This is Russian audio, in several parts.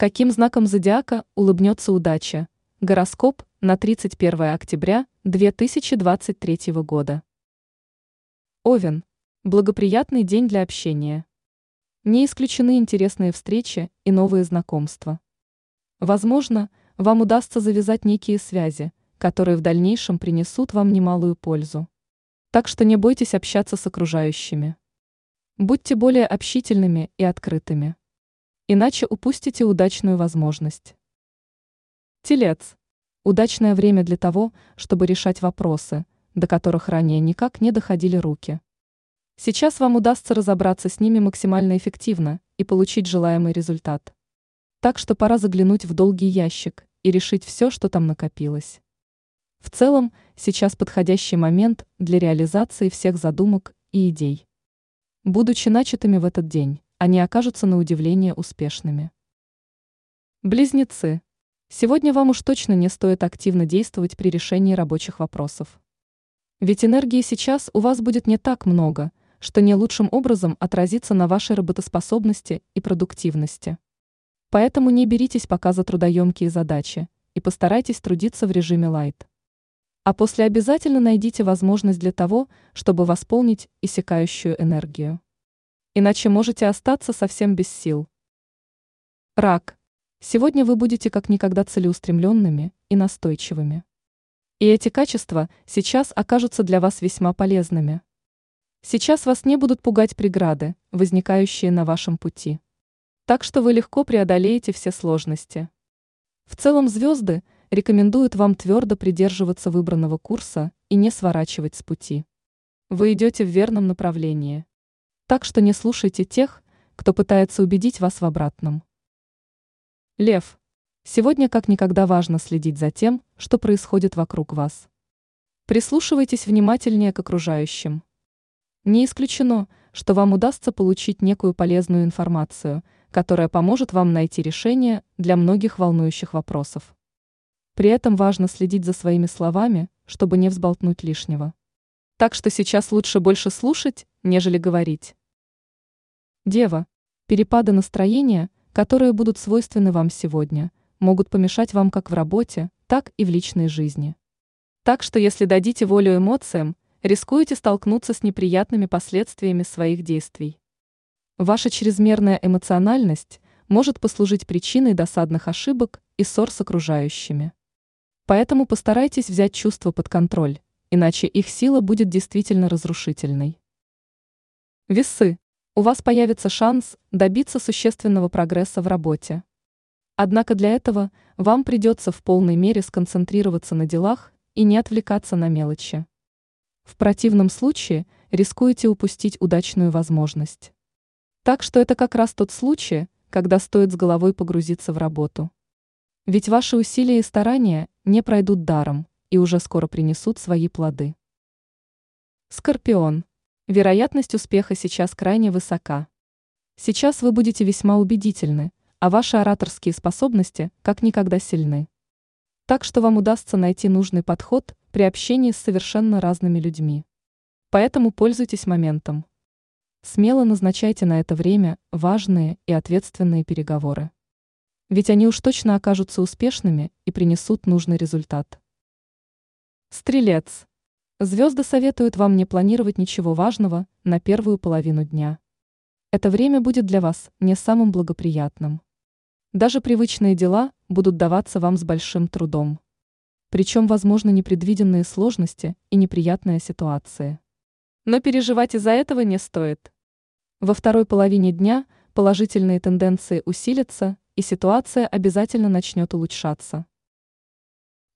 Каким знаком зодиака улыбнется удача? Гороскоп на 31 октября 2023 года. Овен. Благоприятный день для общения. Не исключены интересные встречи и новые знакомства. Возможно, вам удастся завязать некие связи, которые в дальнейшем принесут вам немалую пользу. Так что не бойтесь общаться с окружающими. Будьте более общительными и открытыми. Иначе упустите удачную возможность. Телец. Удачное время для того, чтобы решать вопросы, до которых ранее никак не доходили руки. Сейчас вам удастся разобраться с ними максимально эффективно и получить желаемый результат. Так что пора заглянуть в долгий ящик и решить все, что там накопилось. В целом, сейчас подходящий момент для реализации всех задумок и идей. Будучи начатыми в этот день, они окажутся на удивление успешными. Близнецы. Сегодня вам уж точно не стоит активно действовать при решении рабочих вопросов. Ведь энергии сейчас у вас будет не так много, что не лучшим образом отразится на вашей работоспособности и продуктивности. Поэтому не беритесь пока за трудоемкие задачи и постарайтесь трудиться в режиме лайт. А после обязательно найдите возможность для того, чтобы восполнить иссякающую энергию иначе можете остаться совсем без сил. Рак. Сегодня вы будете как никогда целеустремленными и настойчивыми. И эти качества сейчас окажутся для вас весьма полезными. Сейчас вас не будут пугать преграды, возникающие на вашем пути. Так что вы легко преодолеете все сложности. В целом звезды рекомендуют вам твердо придерживаться выбранного курса и не сворачивать с пути. Вы идете в верном направлении. Так что не слушайте тех, кто пытается убедить вас в обратном. Лев. Сегодня как никогда важно следить за тем, что происходит вокруг вас. Прислушивайтесь внимательнее к окружающим. Не исключено, что вам удастся получить некую полезную информацию, которая поможет вам найти решение для многих волнующих вопросов. При этом важно следить за своими словами, чтобы не взболтнуть лишнего. Так что сейчас лучше больше слушать, нежели говорить. Дева, перепады настроения, которые будут свойственны вам сегодня, могут помешать вам как в работе, так и в личной жизни. Так что если дадите волю эмоциям, рискуете столкнуться с неприятными последствиями своих действий. Ваша чрезмерная эмоциональность может послужить причиной досадных ошибок и ссор с окружающими. Поэтому постарайтесь взять чувства под контроль, иначе их сила будет действительно разрушительной. Весы у вас появится шанс добиться существенного прогресса в работе. Однако для этого вам придется в полной мере сконцентрироваться на делах и не отвлекаться на мелочи. В противном случае рискуете упустить удачную возможность. Так что это как раз тот случай, когда стоит с головой погрузиться в работу. Ведь ваши усилия и старания не пройдут даром и уже скоро принесут свои плоды. Скорпион. Вероятность успеха сейчас крайне высока. Сейчас вы будете весьма убедительны, а ваши ораторские способности как никогда сильны. Так что вам удастся найти нужный подход при общении с совершенно разными людьми. Поэтому пользуйтесь моментом. Смело назначайте на это время важные и ответственные переговоры. Ведь они уж точно окажутся успешными и принесут нужный результат. Стрелец. Звезды советуют вам не планировать ничего важного на первую половину дня. Это время будет для вас не самым благоприятным. Даже привычные дела будут даваться вам с большим трудом. Причем возможны непредвиденные сложности и неприятные ситуации. Но переживать из-за этого не стоит. Во второй половине дня положительные тенденции усилятся, и ситуация обязательно начнет улучшаться.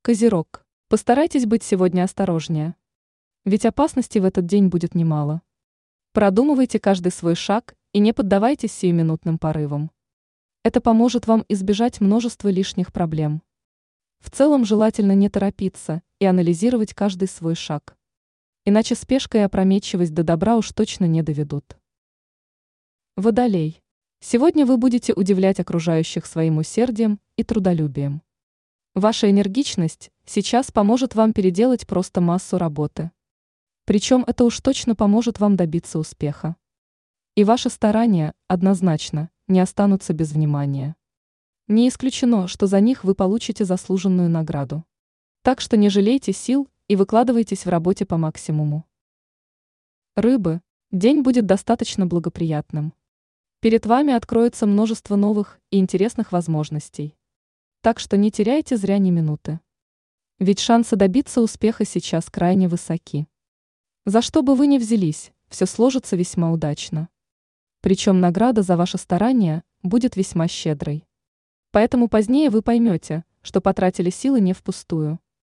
Козерог. Постарайтесь быть сегодня осторожнее. Ведь опасностей в этот день будет немало. Продумывайте каждый свой шаг и не поддавайтесь сиюминутным порывам. Это поможет вам избежать множества лишних проблем. В целом желательно не торопиться и анализировать каждый свой шаг. Иначе спешка и опрометчивость до добра уж точно не доведут. Водолей. Сегодня вы будете удивлять окружающих своим усердием и трудолюбием. Ваша энергичность сейчас поможет вам переделать просто массу работы. Причем это уж точно поможет вам добиться успеха. И ваши старания, однозначно, не останутся без внимания. Не исключено, что за них вы получите заслуженную награду. Так что не жалейте сил и выкладывайтесь в работе по максимуму. Рыбы. День будет достаточно благоприятным. Перед вами откроется множество новых и интересных возможностей. Так что не теряйте зря ни минуты. Ведь шансы добиться успеха сейчас крайне высоки. За что бы вы ни взялись, все сложится весьма удачно. Причем награда за ваше старание будет весьма щедрой. Поэтому позднее вы поймете, что потратили силы не впустую.